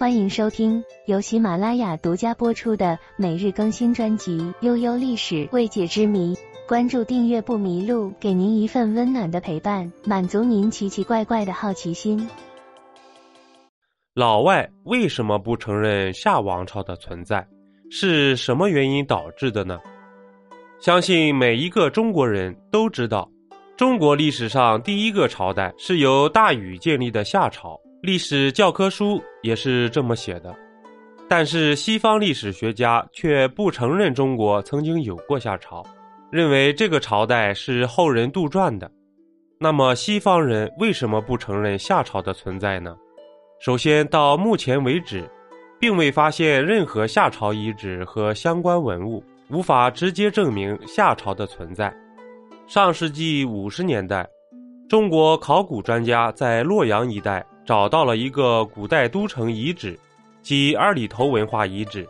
欢迎收听由喜马拉雅独家播出的每日更新专辑《悠悠历史未解之谜》。关注订阅不迷路，给您一份温暖的陪伴，满足您奇奇怪怪的好奇心。老外为什么不承认夏王朝的存在？是什么原因导致的呢？相信每一个中国人都知道，中国历史上第一个朝代是由大禹建立的夏朝。历史教科书也是这么写的，但是西方历史学家却不承认中国曾经有过夏朝，认为这个朝代是后人杜撰的。那么西方人为什么不承认夏朝的存在呢？首先，到目前为止，并未发现任何夏朝遗址和相关文物，无法直接证明夏朝的存在。上世纪五十年代，中国考古专家在洛阳一带。找到了一个古代都城遗址，即二里头文化遗址。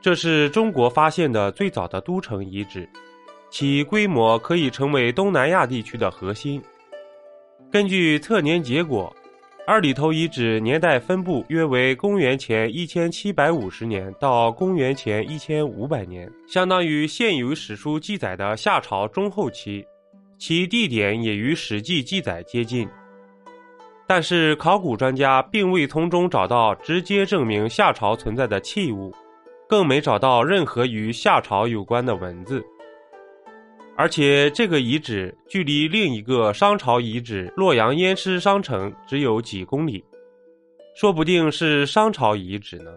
这是中国发现的最早的都城遗址，其规模可以成为东南亚地区的核心。根据测年结果，二里头遗址年代分布约为公元前一千七百五十年到公元前一千五百年，相当于现有史书记载的夏朝中后期，其地点也与《史记》记载接近。但是，考古专家并未从中找到直接证明夏朝存在的器物，更没找到任何与夏朝有关的文字。而且，这个遗址距离另一个商朝遗址洛阳燕师商城只有几公里，说不定是商朝遗址呢。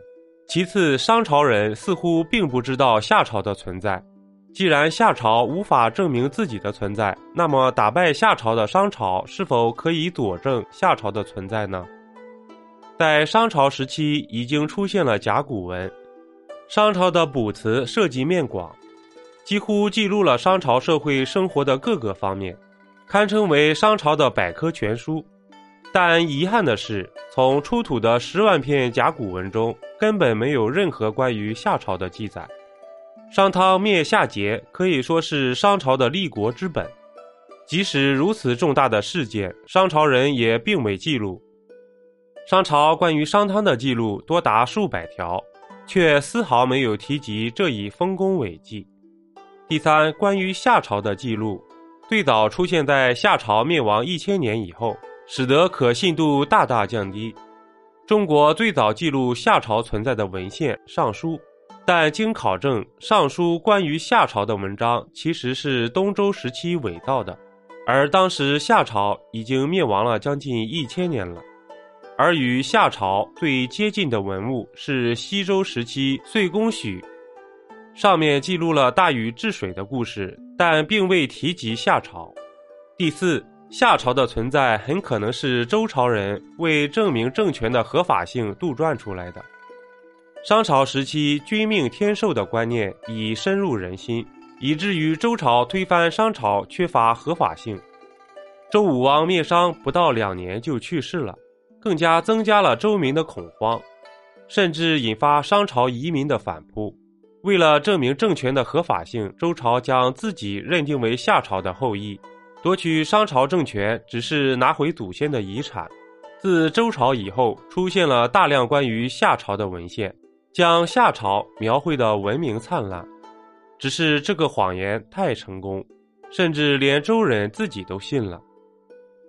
其次，商朝人似乎并不知道夏朝的存在。既然夏朝无法证明自己的存在，那么打败夏朝的商朝是否可以佐证夏朝的存在呢？在商朝时期已经出现了甲骨文，商朝的卜辞涉及面广，几乎记录了商朝社会生活的各个方面，堪称为商朝的百科全书。但遗憾的是，从出土的十万片甲骨文中，根本没有任何关于夏朝的记载。商汤灭夏桀可以说是商朝的立国之本，即使如此重大的事件，商朝人也并未记录。商朝关于商汤的记录多达数百条，却丝毫没有提及这一丰功伟绩。第三，关于夏朝的记录，最早出现在夏朝灭亡一千年以后，使得可信度大大降低。中国最早记录夏朝存在的文献《尚书》。但经考证，《尚书》关于夏朝的文章其实是东周时期伪造的，而当时夏朝已经灭亡了将近一千年了。而与夏朝最接近的文物是西周时期岁宫许，上面记录了大禹治水的故事，但并未提及夏朝。第四，夏朝的存在很可能是周朝人为证明政权的合法性杜撰出来的。商朝时期，君命天授的观念已深入人心，以至于周朝推翻商朝缺乏合法性。周武王灭商不到两年就去世了，更加增加了周民的恐慌，甚至引发商朝移民的反扑。为了证明政权的合法性，周朝将自己认定为夏朝的后裔，夺取商朝政权只是拿回祖先的遗产。自周朝以后，出现了大量关于夏朝的文献。将夏朝描绘的文明灿烂，只是这个谎言太成功，甚至连周人自己都信了。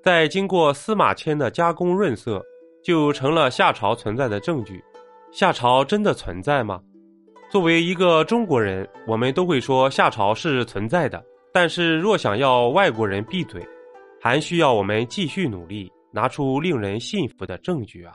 再经过司马迁的加工润色，就成了夏朝存在的证据。夏朝真的存在吗？作为一个中国人，我们都会说夏朝是存在的。但是若想要外国人闭嘴，还需要我们继续努力，拿出令人信服的证据啊！